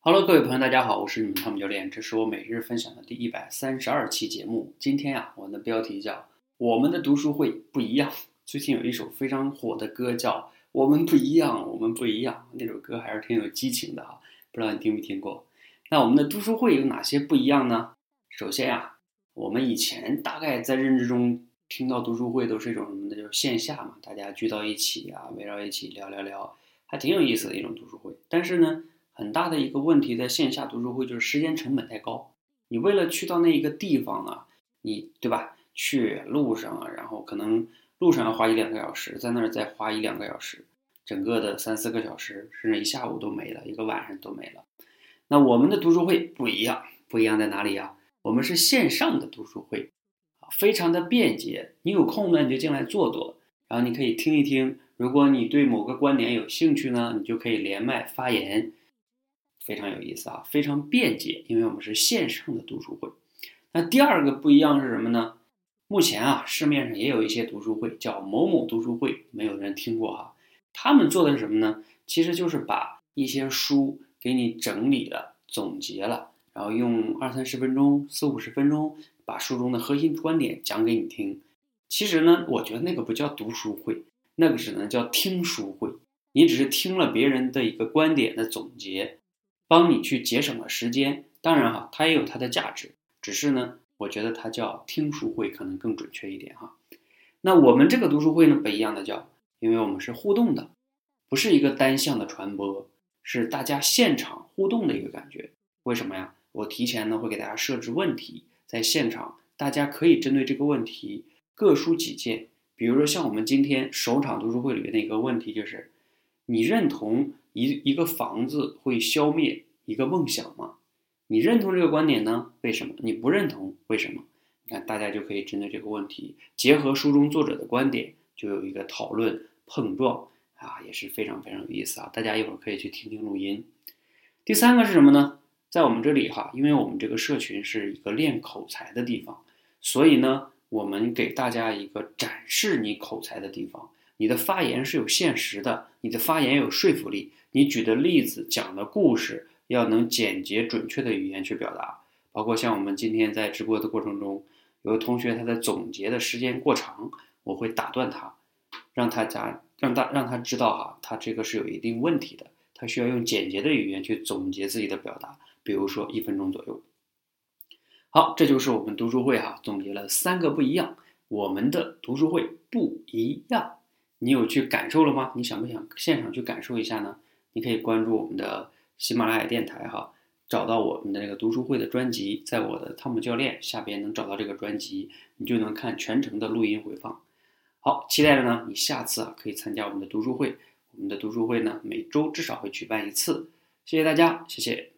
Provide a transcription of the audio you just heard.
Hello，各位朋友，大家好，我是你们汤姆教练，这是我每日分享的第一百三十二期节目。今天呀，我们的标题叫《我们的读书会不一样》。最近有一首非常火的歌叫《我们不一样》，我们不一样，那首歌还是挺有激情的哈，不知道你听没听过？那我们的读书会有哪些不一样呢？首先呀，我们以前大概在认知中听到读书会都是一种什么的，就是线下嘛，大家聚到一起啊，围绕一起聊聊聊，还挺有意思的一种读书会。但是呢，很大的一个问题，在线下读书会就是时间成本太高。你为了去到那一个地方啊，你对吧？去路上啊，然后可能路上要花一两个小时，在那儿再花一两个小时，整个的三四个小时，甚至一下午都没了，一个晚上都没了。那我们的读书会不一样，不一样在哪里呀？我们是线上的读书会，啊，非常的便捷。你有空呢，你就进来坐坐，然后你可以听一听。如果你对某个观点有兴趣呢，你就可以连麦发言。非常有意思啊，非常便捷，因为我们是线上的读书会。那第二个不一样是什么呢？目前啊，市面上也有一些读书会，叫某某读书会，没有人听过哈。他们做的是什么呢？其实就是把一些书给你整理了、总结了，然后用二三十分钟、四五十分钟，把书中的核心观点讲给你听。其实呢，我觉得那个不叫读书会，那个只能叫听书会。你只是听了别人的一个观点的总结。帮你去节省了时间，当然哈，它也有它的价值，只是呢，我觉得它叫听书会可能更准确一点哈。那我们这个读书会呢不一样的叫，因为我们是互动的，不是一个单向的传播，是大家现场互动的一个感觉。为什么呀？我提前呢会给大家设置问题，在现场大家可以针对这个问题各抒己见。比如说像我们今天首场读书会里面的一个问题就是，你认同？一一个房子会消灭一个梦想吗？你认同这个观点呢？为什么？你不认同？为什么？你看，大家就可以针对这个问题，结合书中作者的观点，就有一个讨论碰撞啊，也是非常非常有意思啊！大家一会儿可以去听听录音。第三个是什么呢？在我们这里哈，因为我们这个社群是一个练口才的地方，所以呢，我们给大家一个展示你口才的地方。你的发言是有现实的，你的发言有说服力。你举的例子、讲的故事要能简洁准确的语言去表达，包括像我们今天在直播的过程中，有的同学他的总结的时间过长，我会打断他，让他讲，让他让他知道哈，他这个是有一定问题的，他需要用简洁的语言去总结自己的表达，比如说一分钟左右。好，这就是我们读书会哈，总结了三个不一样，我们的读书会不一样，你有去感受了吗？你想不想现场去感受一下呢？你可以关注我们的喜马拉雅电台哈，找到我们的那个读书会的专辑，在我的汤姆教练下边能找到这个专辑，你就能看全程的录音回放。好，期待着呢，你下次啊可以参加我们的读书会。我们的读书会呢，每周至少会举办一次。谢谢大家，谢谢。